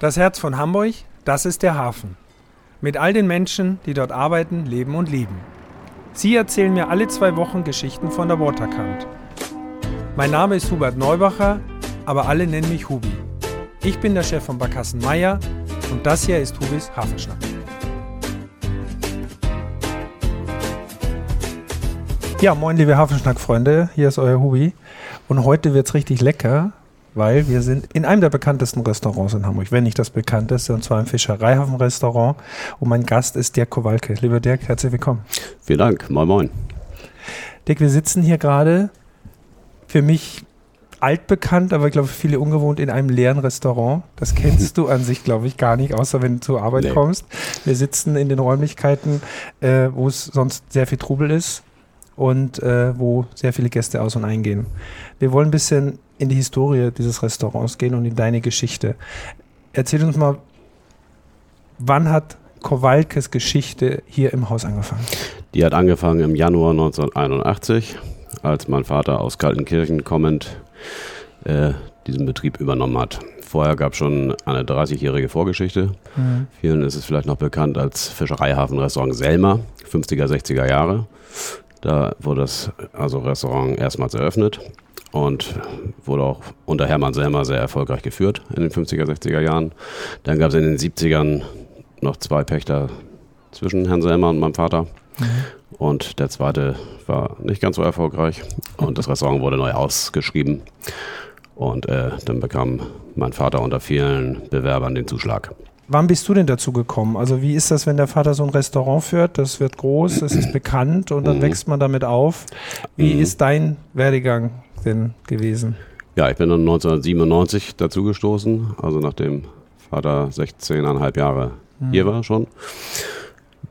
Das Herz von Hamburg, das ist der Hafen. Mit all den Menschen, die dort arbeiten, leben und lieben. Sie erzählen mir alle zwei Wochen Geschichten von der Waterkant. Mein Name ist Hubert Neubacher, aber alle nennen mich Hubi. Ich bin der Chef von Barkassen Meier und das hier ist Hubis Hafenschnack. Ja, moin liebe Hafenschnack-Freunde, hier ist euer Hubi und heute wird es richtig lecker, weil wir sind in einem der bekanntesten Restaurants in Hamburg, wenn nicht das bekannteste, und zwar im Fischereihafen-Restaurant. Und mein Gast ist Dirk Kowalke. Lieber Dirk, herzlich willkommen. Vielen Dank. Moin, moin. Dirk, wir sitzen hier gerade, für mich altbekannt, aber ich glaube viele ungewohnt in einem leeren Restaurant. Das kennst du an sich, glaube ich, gar nicht, außer wenn du zur Arbeit nee. kommst. Wir sitzen in den Räumlichkeiten, äh, wo es sonst sehr viel Trubel ist und äh, wo sehr viele Gäste aus und eingehen. Wir wollen ein bisschen in die Historie dieses Restaurants gehen und in deine Geschichte. Erzähl uns mal, wann hat Kowalkes Geschichte hier im Haus angefangen? Die hat angefangen im Januar 1981, als mein Vater aus Kaltenkirchen kommend äh, diesen Betrieb übernommen hat. Vorher gab es schon eine 30-jährige Vorgeschichte. Mhm. Vielen ist es vielleicht noch bekannt als Fischereihafenrestaurant Selma, 50er, 60er Jahre. Da wurde das also Restaurant erstmals eröffnet und wurde auch unter Hermann Selmer sehr erfolgreich geführt in den 50er, 60er Jahren. Dann gab es in den 70ern noch zwei Pächter zwischen Herrn Selmer und meinem Vater. Mhm. Und der zweite war nicht ganz so erfolgreich und das Restaurant wurde neu ausgeschrieben. Und äh, dann bekam mein Vater unter vielen Bewerbern den Zuschlag. Wann bist du denn dazu gekommen? Also wie ist das, wenn der Vater so ein Restaurant führt? Das wird groß, es ist bekannt und dann mhm. wächst man damit auf. Wie mhm. ist dein Werdegang denn gewesen? Ja, ich bin dann 1997 dazugestoßen, also nachdem Vater 16,5 Jahre mhm. hier war schon.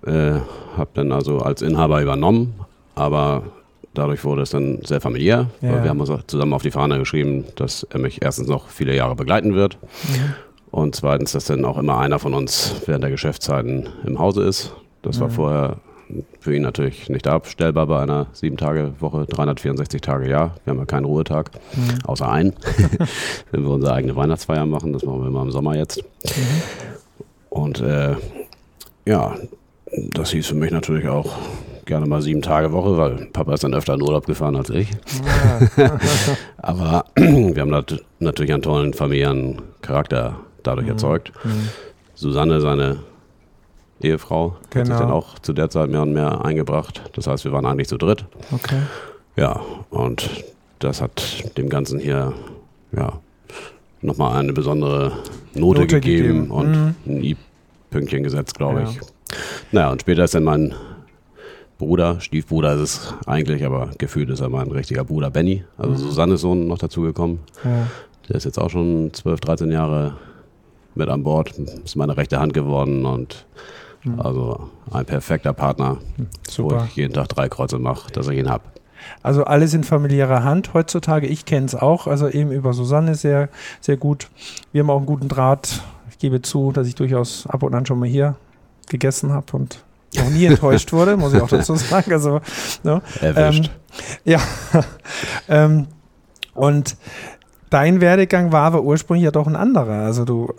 Äh, habe dann also als Inhaber übernommen, aber dadurch wurde es dann sehr familiär, ja. weil wir haben uns zusammen auf die Fahne geschrieben, dass er mich erstens noch viele Jahre begleiten wird. Mhm. Und zweitens, dass dann auch immer einer von uns während der Geschäftszeiten im Hause ist. Das mhm. war vorher für ihn natürlich nicht abstellbar bei einer sieben Tage Woche, 364 Tage Jahr. Wir haben ja keinen Ruhetag, mhm. außer einen. Wenn wir unsere eigene Weihnachtsfeier machen, das machen wir immer im Sommer jetzt. Mhm. Und äh, ja, das hieß für mich natürlich auch gerne mal sieben Tage Woche, weil Papa ist dann öfter in Urlaub gefahren als ich. Ja. Aber wir haben natürlich einen tollen familiären Charakter dadurch mhm. erzeugt. Mhm. Susanne, seine Ehefrau, genau. hat sich dann genau. auch zu der Zeit mehr und mehr eingebracht. Das heißt, wir waren eigentlich zu dritt. Okay. Ja, und das hat dem Ganzen hier ja, nochmal eine besondere Note, Note gegeben, gegeben, und mhm. ein I-Pünktchen gesetzt, glaube ja. ich. Naja, und später ist dann mein Bruder, Stiefbruder ist es eigentlich, aber gefühlt ist er mein richtiger Bruder Benny, also mhm. Susannes Sohn noch dazugekommen. Ja. Der ist jetzt auch schon 12, 13 Jahre mit an Bord. Ist meine rechte Hand geworden und mhm. also ein perfekter Partner, Super. wo ich jeden Tag drei Kreuze mache, dass ich ihn habe. Also alles in familiärer Hand heutzutage. Ich kenne es auch, also eben über Susanne sehr, sehr gut. Wir haben auch einen guten Draht. Ich gebe zu, dass ich durchaus ab und an schon mal hier gegessen habe und noch nie enttäuscht wurde, muss ich auch dazu sagen. Also, ne? Erwischt. Ähm, ja. ähm, und dein Werdegang war aber ursprünglich ja doch ein anderer. Also du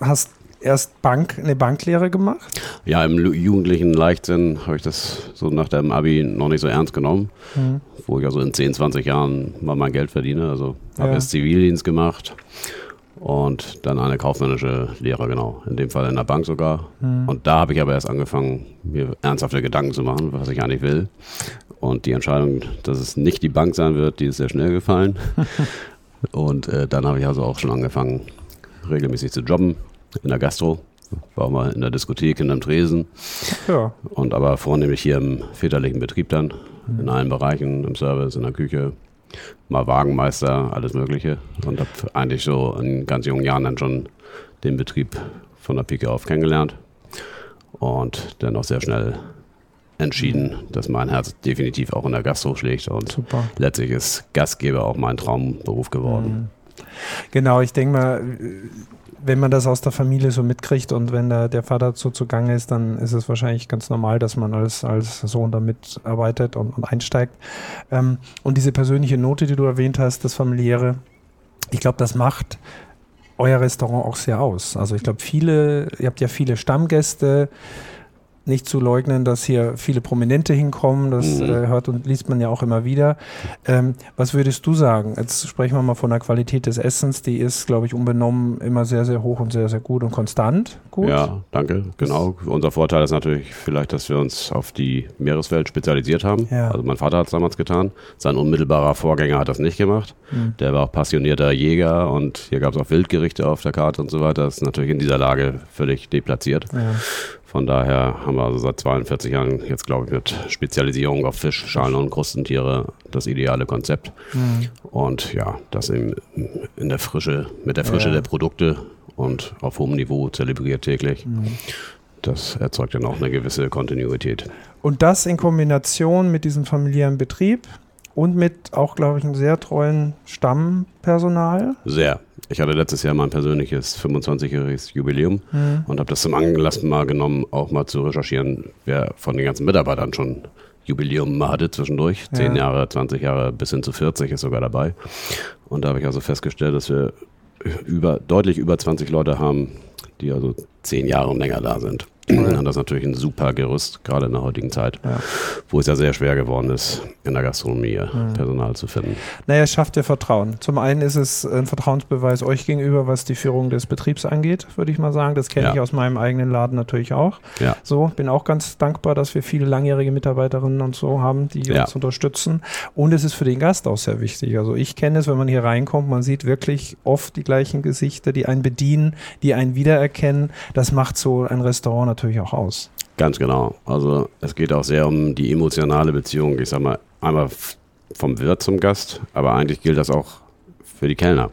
hast erst Bank, eine Banklehre gemacht? Ja, im jugendlichen Leichtsinn habe ich das so nach dem Abi noch nicht so ernst genommen, mhm. wo ich also in 10, 20 Jahren mal mein Geld verdiene. Also habe ja. erst Zivildienst gemacht und dann eine kaufmännische Lehre, genau. In dem Fall in der Bank sogar. Mhm. Und da habe ich aber erst angefangen, mir ernsthafte Gedanken zu machen, was ich eigentlich will. Und die Entscheidung, dass es nicht die Bank sein wird, die ist sehr schnell gefallen. und äh, dann habe ich also auch schon angefangen, regelmäßig zu jobben in der Gastro. War auch mal in der Diskothek, in einem Tresen. Ja. Und aber vornehmlich hier im väterlichen Betrieb dann. Mhm. In allen Bereichen, im Service, in der Küche. Mal Wagenmeister, alles Mögliche. Und habe eigentlich so in ganz jungen Jahren dann schon den Betrieb von der Pike auf kennengelernt. Und dann auch sehr schnell entschieden, dass mein Herz definitiv auch in der Gastro schlägt. Und Super. letztlich ist Gastgeber auch mein Traumberuf geworden. Mhm. Genau, ich denke mal, wenn man das aus der Familie so mitkriegt und wenn der, der Vater so zugange ist, dann ist es wahrscheinlich ganz normal, dass man als, als Sohn da mitarbeitet und, und einsteigt. Ähm, und diese persönliche Note, die du erwähnt hast, das familiäre, ich glaube, das macht euer Restaurant auch sehr aus. Also ich glaube, viele, ihr habt ja viele Stammgäste, nicht zu leugnen, dass hier viele Prominente hinkommen. Das mhm. äh, hört und liest man ja auch immer wieder. Ähm, was würdest du sagen? Jetzt sprechen wir mal von der Qualität des Essens. Die ist, glaube ich, unbenommen immer sehr, sehr hoch und sehr, sehr gut und konstant gut. Ja, danke. Genau. Unser Vorteil ist natürlich vielleicht, dass wir uns auf die Meereswelt spezialisiert haben. Ja. Also mein Vater hat es damals getan. Sein unmittelbarer Vorgänger hat das nicht gemacht. Mhm. Der war auch passionierter Jäger und hier gab es auch Wildgerichte auf der Karte und so weiter. Das ist natürlich in dieser Lage völlig deplatziert. Ja. Von daher haben wir also seit 42 Jahren jetzt, glaube ich, mit Spezialisierung auf Fisch, Schalen und Krustentiere das ideale Konzept. Mhm. Und ja, das in, in der Frische, mit der Frische ja. der Produkte und auf hohem Niveau zelebriert täglich. Mhm. Das erzeugt dann auch eine gewisse Kontinuität. Und das in Kombination mit diesem familiären Betrieb und mit auch, glaube ich, einem sehr treuen Stammpersonal. Sehr. Ich hatte letztes Jahr mein persönliches 25-jähriges Jubiläum mhm. und habe das zum Anlass mal genommen, auch mal zu recherchieren, wer von den ganzen Mitarbeitern schon Jubiläum mal hatte zwischendurch. Ja. 10 Jahre, 20 Jahre bis hin zu 40 ist sogar dabei. Und da habe ich also festgestellt, dass wir über, deutlich über 20 Leute haben, die also 10 Jahre und länger da sind. Und das ist natürlich ein super Gerüst, gerade in der heutigen Zeit, ja. wo es ja sehr schwer geworden ist, in der Gastronomie mhm. Personal zu finden. Naja, es schafft ja Vertrauen. Zum einen ist es ein Vertrauensbeweis euch gegenüber, was die Führung des Betriebs angeht, würde ich mal sagen. Das kenne ja. ich aus meinem eigenen Laden natürlich auch. Ja. So, bin auch ganz dankbar, dass wir viele langjährige Mitarbeiterinnen und so haben, die ja. uns unterstützen. Und es ist für den Gast auch sehr wichtig. Also ich kenne es, wenn man hier reinkommt, man sieht wirklich oft die gleichen Gesichter, die einen bedienen, die einen wiedererkennen. Das macht so ein Restaurant natürlich natürlich auch aus. Ganz genau. Also es geht auch sehr um die emotionale Beziehung, ich sag mal, einmal vom Wirt zum Gast, aber eigentlich gilt das auch für die Kellner.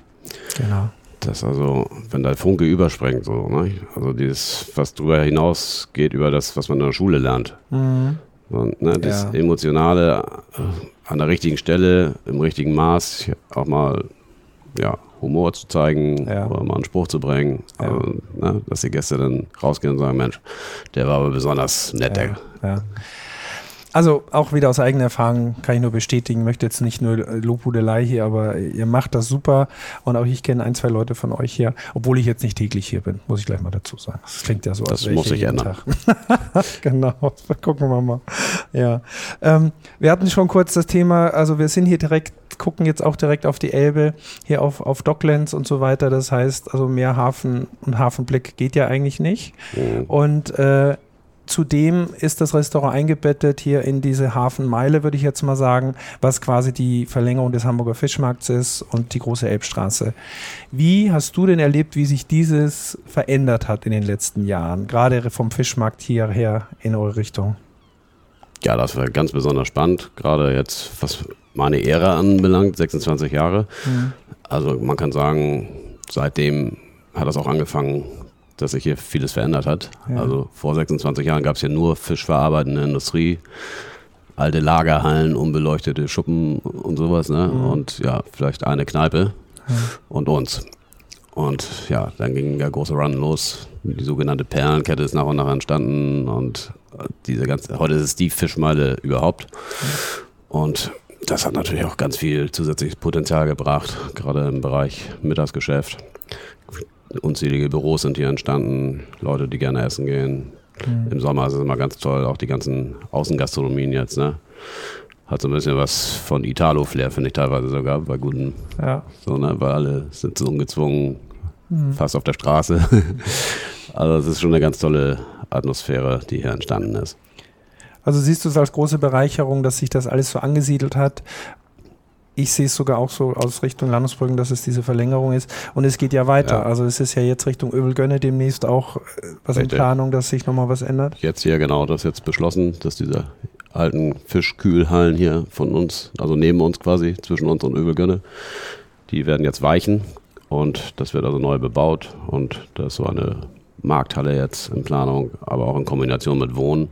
Genau. Das also, wenn der Funke überspringt, so, ne? also dieses, was darüber hinaus geht, über das, was man in der Schule lernt. Mhm. Und, ne, das ja. Emotionale äh, an der richtigen Stelle, im richtigen Maß, auch mal ja, Humor zu zeigen ja. oder mal einen Spruch zu bringen. Ja. Also, ne, dass die Gäste dann rausgehen und sagen, Mensch, der war aber besonders nett. Ja. Also auch wieder aus eigener Erfahrung kann ich nur bestätigen, möchte jetzt nicht nur Lobhudelei hier, aber ihr macht das super und auch ich kenne ein, zwei Leute von euch hier, obwohl ich jetzt nicht täglich hier bin, muss ich gleich mal dazu sagen. Das klingt ja so, als ich muss ich ändern. genau, gucken wir mal. Ja, ähm, wir hatten schon kurz das Thema, also wir sind hier direkt, gucken jetzt auch direkt auf die Elbe, hier auf, auf Docklands und so weiter. Das heißt, also mehr Hafen und Hafenblick geht ja eigentlich nicht. Mhm. Und äh, Zudem ist das Restaurant eingebettet hier in diese Hafenmeile, würde ich jetzt mal sagen, was quasi die Verlängerung des Hamburger Fischmarkts ist und die große Elbstraße. Wie hast du denn erlebt, wie sich dieses verändert hat in den letzten Jahren, gerade vom Fischmarkt hierher in eure Richtung? Ja, das war ganz besonders spannend, gerade jetzt, was meine Ära anbelangt, 26 Jahre. Mhm. Also man kann sagen, seitdem hat das auch angefangen, dass sich hier vieles verändert hat. Ja. Also vor 26 Jahren gab es hier nur fischverarbeitende Industrie, alte Lagerhallen, unbeleuchtete Schuppen und sowas. Ne? Mhm. Und ja, vielleicht eine Kneipe ja. und uns. Und ja, dann ging der große Run los. Die sogenannte Perlenkette ist nach und nach entstanden und diese ganze, heute ist es die Fischmeile überhaupt. Und das hat natürlich auch ganz viel zusätzliches Potenzial gebracht, gerade im Bereich Mittagsgeschäft unzählige Büros sind hier entstanden, Leute, die gerne essen gehen. Mhm. Im Sommer ist es immer ganz toll, auch die ganzen Außengastronomien jetzt, ne? Hat so ein bisschen was von Italo-Flair, finde ich teilweise sogar, bei guten. Ja. So, ne? Weil alle sind so ungezwungen, mhm. fast auf der Straße. also, es ist schon eine ganz tolle Atmosphäre, die hier entstanden ist. Also siehst du es als große Bereicherung, dass sich das alles so angesiedelt hat ich sehe es sogar auch so aus Richtung Landesbrücken, dass es diese Verlängerung ist. Und es geht ja weiter. Ja. Also es ist ja jetzt Richtung Öbelgönne demnächst auch äh, was Richtig. in Planung, dass sich nochmal was ändert. Jetzt hier genau, das ist jetzt beschlossen, dass diese alten Fischkühlhallen hier von uns, also neben uns quasi, zwischen uns und Öbelgönne, die werden jetzt weichen und das wird also neu bebaut und da ist so eine Markthalle jetzt in Planung, aber auch in Kombination mit Wohnen.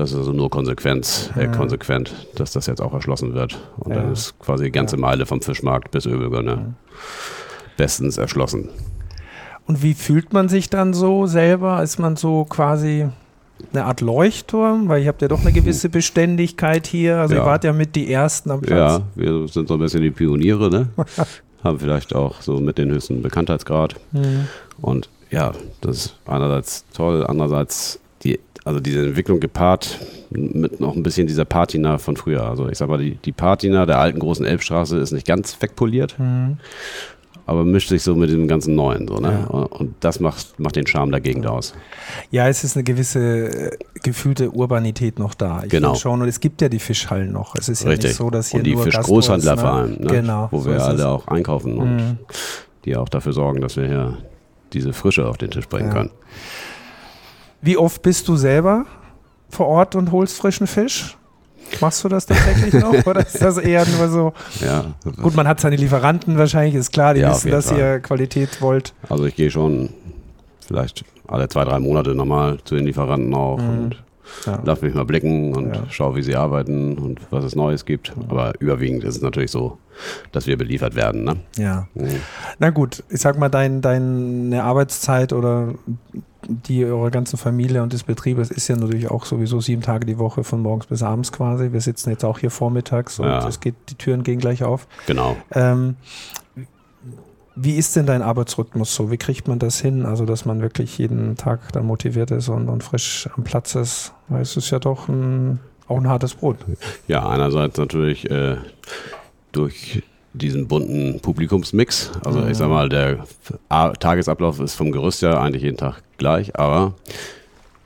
Das ist also nur Konsequenz, äh, konsequent, dass das jetzt auch erschlossen wird. Und ja. dann ist quasi die ganze Meile vom Fischmarkt bis Öbelgönne ja. bestens erschlossen. Und wie fühlt man sich dann so selber? Ist man so quasi eine Art Leuchtturm? Weil ihr habt ja doch eine gewisse Beständigkeit hier. Also ja. ihr wart ja mit die Ersten am Platz. Ja, wir sind so ein bisschen die Pioniere, ne? haben vielleicht auch so mit den höchsten Bekanntheitsgrad. Mhm. Und ja, das ist einerseits toll, andererseits die, also diese Entwicklung gepaart mit noch ein bisschen dieser Patina von früher. Also ich sag mal, die, die Patina der alten großen Elbstraße ist nicht ganz wegpoliert, Mhm. aber mischt sich so mit dem ganzen Neuen. So, ne? Ja. Und das macht, macht den Charme der Gegend aus. Ja, es ist eine gewisse äh, gefühlte Urbanität noch da. Ich Genau. schon, und es gibt ja die Fischhallen noch. Es ist ja Richtig. nicht so, dass hier und die Fischgroßhändler ne? vor allem, ne? Genau, wo so wir alle es. auch einkaufen und Mhm. die auch dafür sorgen, dass wir hier diese Frische auf den Tisch bringen Ja. können. Wie oft bist du selber vor Ort und holst frischen Fisch? Machst du das tatsächlich noch oder ist das eher nur so? Ja, Gut, man hat seine Lieferanten wahrscheinlich, ist klar, die Ja, wissen, dass Fall. ihr Qualität wollt. also ich gehe schon vielleicht alle zwei, drei Monate nochmal zu den Lieferanten auch Mhm. und Ja. lass mich mal blicken und Ja. schau, wie sie arbeiten und was es Neues gibt. Aber überwiegend ist es natürlich so, dass wir beliefert werden. Ne? ja. Mhm. Na gut, ich sag mal, dein, deine Arbeitszeit oder die eurer ganzen Familie und des Betriebes ist ja natürlich auch sowieso sieben Tage die Woche von morgens bis abends quasi. Wir sitzen jetzt auch hier vormittags und Ja. es geht, die Türen gehen gleich auf. Genau. Ähm, wie ist denn dein Arbeitsrhythmus so? Wie kriegt man das hin? Also, dass man wirklich jeden Tag dann motiviert ist und, und frisch am Platz ist? Weil es ist ja doch ein, auch ein hartes Brot. Ja, einerseits natürlich äh, durch diesen bunten Publikumsmix. Also Mhm. ich sag mal, der Tagesablauf ist vom Gerüst ja eigentlich jeden Tag gleich, aber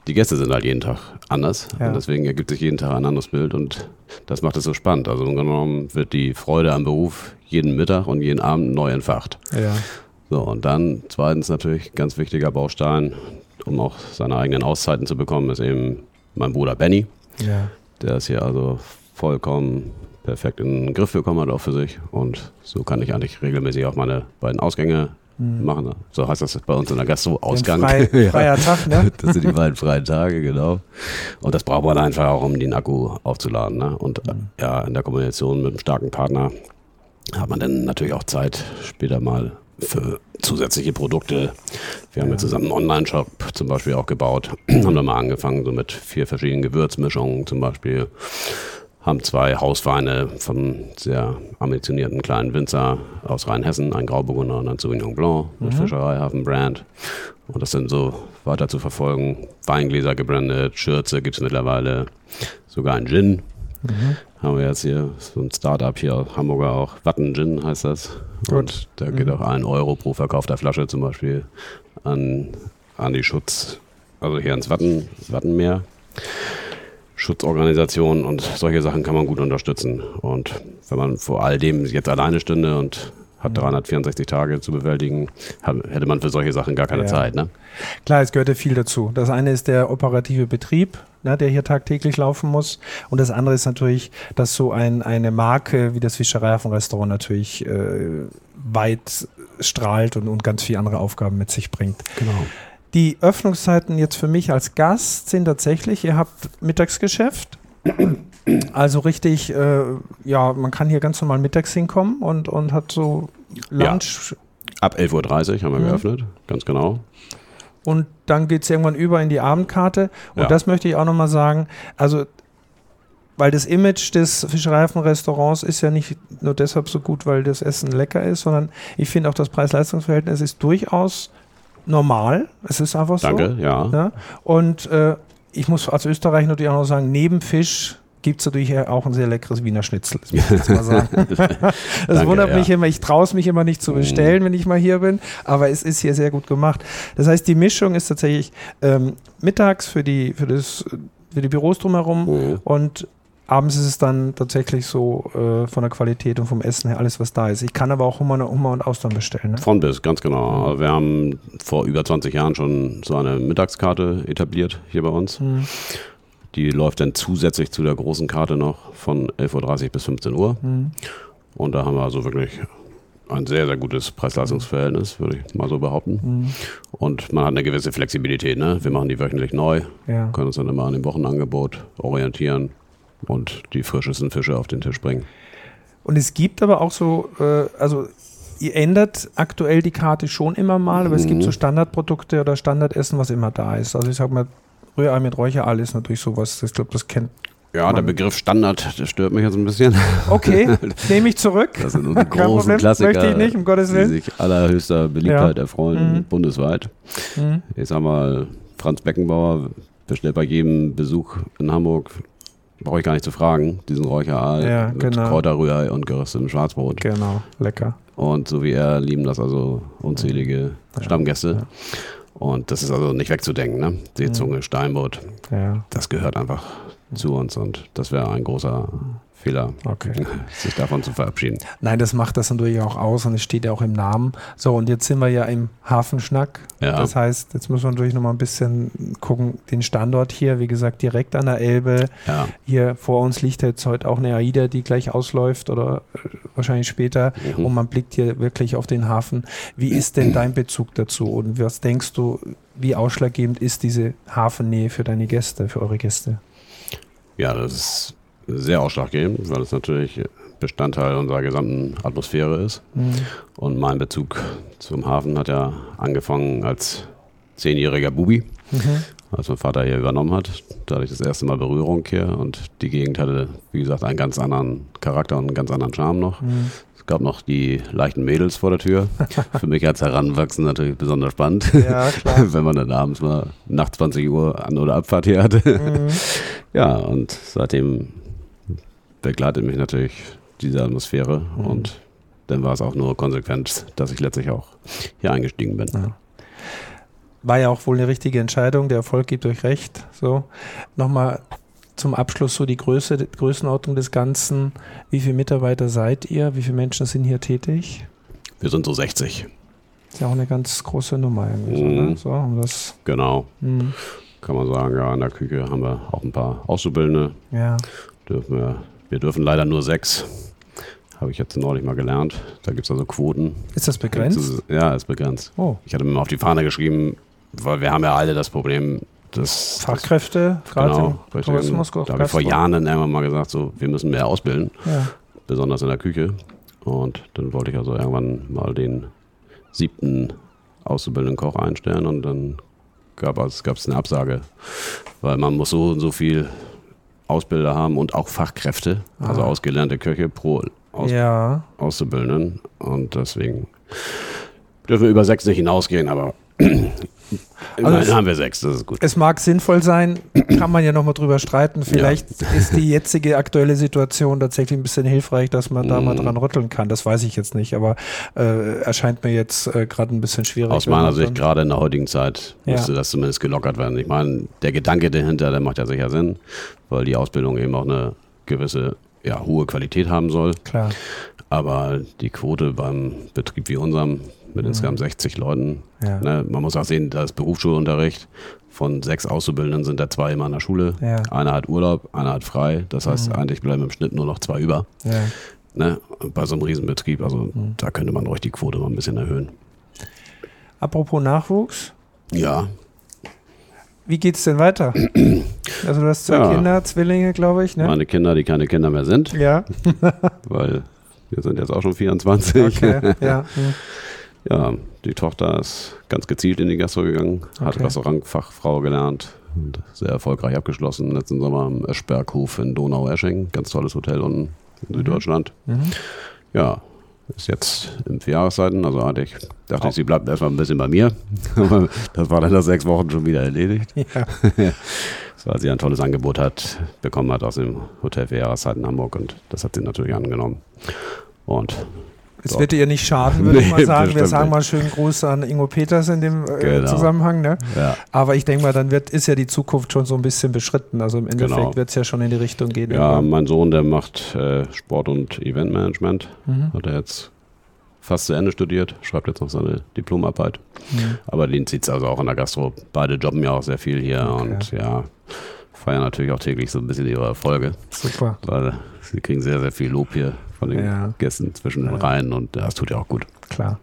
die Gäste sind halt jeden Tag anders Ja. und deswegen ergibt sich jeden Tag ein anderes Bild und das macht es so spannend. Also im Grunde genommen wird die Freude am Beruf jeden Mittag und jeden Abend neu entfacht. Ja. So, und dann zweitens natürlich ganz wichtiger Baustein, um auch seine eigenen Auszeiten zu bekommen, ist eben mein Bruder Benny. Ja. Der ist hier also vollkommen perfekt in den Griff bekommen hat, auch für sich. Und so kann ich eigentlich regelmäßig auch meine beiden Ausgänge Mhm. machen. So heißt das bei uns in der Gastro, Ausgang. Frei, Ja. freier Tag, ne? Das sind die beiden freien Tage, genau. Und das braucht man einfach auch, um den Akku aufzuladen. Ne? Und Mhm. ja, in der Kombination mit einem starken Partner hat man dann natürlich auch Zeit, später mal für zusätzliche Produkte. Wir haben Ja. jetzt zusammen einen Online-Shop zum Beispiel auch gebaut. haben da mal angefangen, so mit vier verschiedenen Gewürzmischungen zum Beispiel. Haben zwei Hausweine vom sehr ambitionierten kleinen Winzer aus Rheinhessen, ein Grauburgunder und ein Sauvignon Blanc mit Mhm. Fischereihafen-Brand. Und das sind so weiter zu verfolgen. Weingläser gebrandet, Schürze gibt es mittlerweile, sogar ein Gin. Mhm. Haben wir jetzt hier so ein Startup hier aus Hamburger auch. Watten Gin heißt das. Gut. Und da geht Mhm. auch ein Euro pro verkaufter Flasche zum Beispiel an, an die Schutz, also hier ins Watten, Wattenmeer. Schutzorganisationen und solche Sachen kann man gut unterstützen. Und wenn man vor all dem jetzt alleine stünde und hat Mhm. 364 Tage zu bewältigen, hätte man für solche Sachen gar keine Ja. Zeit. Ne? Klar, es gehört ja viel dazu. Das eine ist der operative Betrieb, ne, der hier tagtäglich laufen muss. Und das andere ist natürlich, dass so ein, eine Marke wie das Fischereihafenrestaurant natürlich äh, weit strahlt und, und ganz viele andere Aufgaben mit sich bringt. Genau. Die Öffnungszeiten jetzt für mich als Gast sind tatsächlich, ihr habt Mittagsgeschäft. Also richtig, äh, ja, man kann hier ganz normal mittags hinkommen und, und hat so Ja. Lunch Ab 11.30 Uhr haben wir Mhm. geöffnet, ganz genau. und dann geht es irgendwann über in die Abendkarte. Und Ja. das möchte ich auch nochmal sagen. Also, weil das Image des Fischereihafenrestaurants ist ja nicht nur deshalb so gut, weil das Essen lecker ist, sondern ich finde auch das Preis-Leistungs-Verhältnis ist durchaus normal. Es ist einfach so. Danke, ja. Ja? Und äh, ich muss als Österreicher natürlich auch noch sagen, neben Fisch gibt es natürlich auch ein sehr leckeres Wiener Schnitzel. Das muss ich jetzt mal sagen. das Danke, wundert ja. mich immer, ich traue es mich immer nicht zu Mhm. bestellen, wenn ich mal hier bin, aber es ist hier sehr gut gemacht. Das heißt, die Mischung ist tatsächlich ähm, mittags für die, für, das, für die Büros drumherum Mhm. und abends ist es dann tatsächlich so äh, von der Qualität und vom Essen her alles, was da ist. Ich kann aber auch Hummer, Hummer und Austern bestellen. Ne? Von bis, ganz genau. Wir haben vor über 20 Jahren schon so eine Mittagskarte etabliert hier bei uns. Mhm. Die läuft dann zusätzlich zu der großen Karte noch von 11.30 Uhr bis 15 Uhr. Mhm. Und da haben wir also wirklich ein sehr, sehr gutes Preis-Leistungs-Verhältnis, würde ich mal so behaupten. Mhm. Und man hat eine gewisse Flexibilität. Ne? Wir machen die wöchentlich neu, Ja. können uns dann immer an dem Wochenangebot orientieren und die frischesten Fische auf den Tisch bringen. Und es gibt aber auch so, äh, also ihr ändert aktuell die Karte schon immer mal, aber es gibt Mhm. so Standardprodukte oder Standardessen, was immer da ist. Also ich sag mal, Rührei mit Räucherei ist natürlich sowas, ich glaube, das kennt Ja, der Begriff Standard, der stört mich jetzt ein bisschen. Okay, nehme ich zurück. Das sind die großen Klassiker, Möchte ich nicht, um Gottes die Willen. sich allerhöchster Beliebtheit Ja. erfreuen, Mhm. bundesweit. Mhm. Ich sag mal, Franz Beckenbauer bestellt bei jedem Besuch in Hamburg, brauche ich gar nicht zu fragen, diesen Räucheraal Ja, mit genau. Kräuterrührei und geröstetem Schwarzbrot. Genau, lecker. Und so wie er lieben das also unzählige Stammgäste. Und das ist also nicht wegzudenken, ne? Seezunge, Steinbutt, Ja, das gehört einfach zu uns und das wäre ein großer Fehler, okay. sich davon zu verabschieden. Nein, das macht das natürlich auch aus und es steht ja auch im Namen. So, und jetzt sind wir ja im Hafenschnack. Ja. Das heißt, jetzt müssen wir natürlich nochmal ein bisschen gucken, den Standort hier, wie gesagt, direkt an der Elbe. Ja, Hier vor uns liegt jetzt heute auch eine AIDA, die gleich ausläuft oder äh, wahrscheinlich später. Mhm. Und man blickt hier wirklich auf den Hafen. Wie ist denn dein Bezug dazu? Und was denkst du, wie ausschlaggebend ist diese Hafennähe für deine Gäste, für eure Gäste? ja, das ist sehr ausschlaggebend, weil es natürlich Bestandteil unserer gesamten Atmosphäre ist. Mhm. Und mein Bezug zum Hafen hat ja angefangen als zehnjähriger Bubi, Mhm. Als mein Vater hier übernommen hat. Da hatte ich das erste Mal Berührung hier und die Gegend hatte, wie gesagt, einen ganz anderen Charakter und einen ganz anderen Charme noch. Mhm. Es gab noch die leichten Mädels vor der Tür. Für mich als Heranwachsender natürlich besonders spannend. Ja. Wenn man dann abends mal nach 20 Uhr An- oder Abfahrt hier hatte. Mhm. Ja, und seitdem begleitet mich natürlich diese Atmosphäre Mhm. und dann war es auch nur konsequent, dass ich letztlich auch hier eingestiegen bin. Ja. War ja auch wohl eine richtige Entscheidung. Der Erfolg gibt euch recht. So, nochmal zum Abschluss so die Größe, die Größenordnung des Ganzen. Wie viele Mitarbeiter seid ihr? Wie viele Menschen sind hier tätig? Wir sind so 60, Ist ja auch eine ganz große Nummer irgendwie. So, Mhm. ne? so um das, genau. mhm. Kann man sagen, ja, in der Küche haben wir auch ein paar Auszubildende. Ja, Dürfen wir, wir dürfen leider nur sechs. Habe ich jetzt neulich mal gelernt. Da gibt es also Quoten. ist das begrenzt? Ja, ist begrenzt. Oh, Ich hatte mir mal auf die Fahne geschrieben, weil wir haben ja alle das Problem, dass Fachkräfte, gerade Genau, im. Tourismus, da habe ich vor Jahren irgendwann mal gesagt, so, wir müssen mehr ausbilden, Ja. besonders in der Küche. Und dann wollte ich also irgendwann mal den siebten auszubildenden Koch einstellen und dann gab es gab's eine Absage, weil man muss so und so viel Ausbilder haben und auch Fachkräfte, also Ah. ausgelernte Köche pro Aus ja, Auszubildenden und deswegen dürfen wir über sechs nicht hinausgehen, aber immerhin es- haben wir sechs, das ist gut. es mag sinnvoll sein, kann man ja nochmal drüber streiten. Vielleicht ist die jetzige aktuelle Situation tatsächlich ein bisschen hilfreich, dass man da mal Mhm. dran rütteln kann. Das weiß ich jetzt nicht, aber äh, erscheint mir jetzt äh, gerade ein bisschen schwierig. Aus meiner Sicht, gerade in der heutigen Zeit, Ja. müsste das zumindest gelockert werden. Ich meine, der Gedanke dahinter, der macht ja sicher Sinn, weil die Ausbildung eben auch eine gewisse, ja, hohe Qualität haben soll. Klar. Aber die Quote beim Betrieb wie unserem mit Mhm. insgesamt 60 Leuten, Ja. ne, man muss auch sehen, da ist Berufsschulunterricht. Von sechs Auszubildenden sind da zwei immer in der Schule. Ja. Einer hat Urlaub, einer hat frei. Das heißt, Mhm. eigentlich bleiben im Schnitt nur noch zwei über. Ja. Ne? Bei so einem Riesenbetrieb, also Mhm. da könnte man ruhig die Quote mal ein bisschen erhöhen. Apropos Nachwuchs, Ja, wie geht's denn weiter? Also du hast zwei Ja. Kinder, Zwillinge, glaube ich, ne? meine Kinder, die keine Kinder mehr sind. Ja. weil wir sind jetzt auch schon 24. Okay. ja. Ja, die Tochter ist ganz gezielt in die Gastro gegangen, hat Okay. Restaurantfachfrau gelernt und sehr erfolgreich abgeschlossen. Letzten Sommer am Eschberghof in Donau-Esching, ganz tolles Hotel unten in Süddeutschland. Mhm. Ja, ist jetzt in vier Jahreszeiten, also hatte ich, dachte ich, sie bleibt erstmal ein bisschen bei mir. Aber das war dann nach sechs Wochen schon wieder erledigt. Ja. weil sie ein tolles Angebot hat, bekommen hat aus dem Hotel für Jahreszeiten in Hamburg und das hat sie natürlich angenommen. Und Es So. wird ihr nicht schaden, würde ich Nee, mal sagen. Wir sagen mal schönen Gruß an Ingo Peters in dem äh, Genau. Zusammenhang. Ne? ja, Aber ich denke mal, dann wird, ist ja die Zukunft schon so ein bisschen beschritten. Also im Endeffekt Genau. wird es ja schon in die Richtung gehen. ja, irgendwann. mein Sohn, der macht äh, Sport- und Eventmanagement, Mhm. hat er jetzt fast zu Ende studiert, schreibt jetzt noch seine Diplomarbeit. Mhm. Aber den zieht es also auch in der Gastro. Beide jobben ja auch sehr viel hier Okay. und ja, feiern natürlich auch täglich so ein bisschen ihre Erfolge, Super. weil sie kriegen sehr, sehr viel Lob hier von den Ja. Gästen zwischen den. Reihen und das tut ja auch gut. Klar.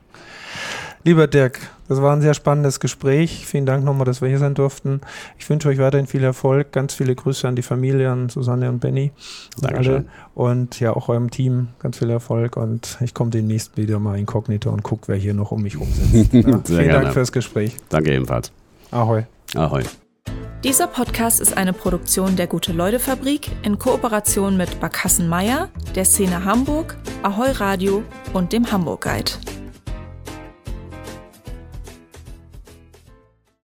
Lieber Dirk, das war ein sehr spannendes Gespräch. Vielen Dank nochmal, dass wir hier sein durften. Ich wünsche euch weiterhin viel Erfolg. Ganz viele Grüße an die Familie, an Susanne und Benny. Dankeschön. Und ja, auch eurem Team ganz viel Erfolg. Und ich komme demnächst wieder mal inkognito und gucke, wer hier noch um mich rum sitzt. Ja, Sehr vielen gerne. Dank fürs Gespräch. Danke ebenfalls. Ahoi. Ahoi. Dieser Podcast ist eine Produktion der Gute-Leute-Fabrik in Kooperation mit Barkassen Meier, der Szene Hamburg, Ahoi Radio und dem Hamburg Guide.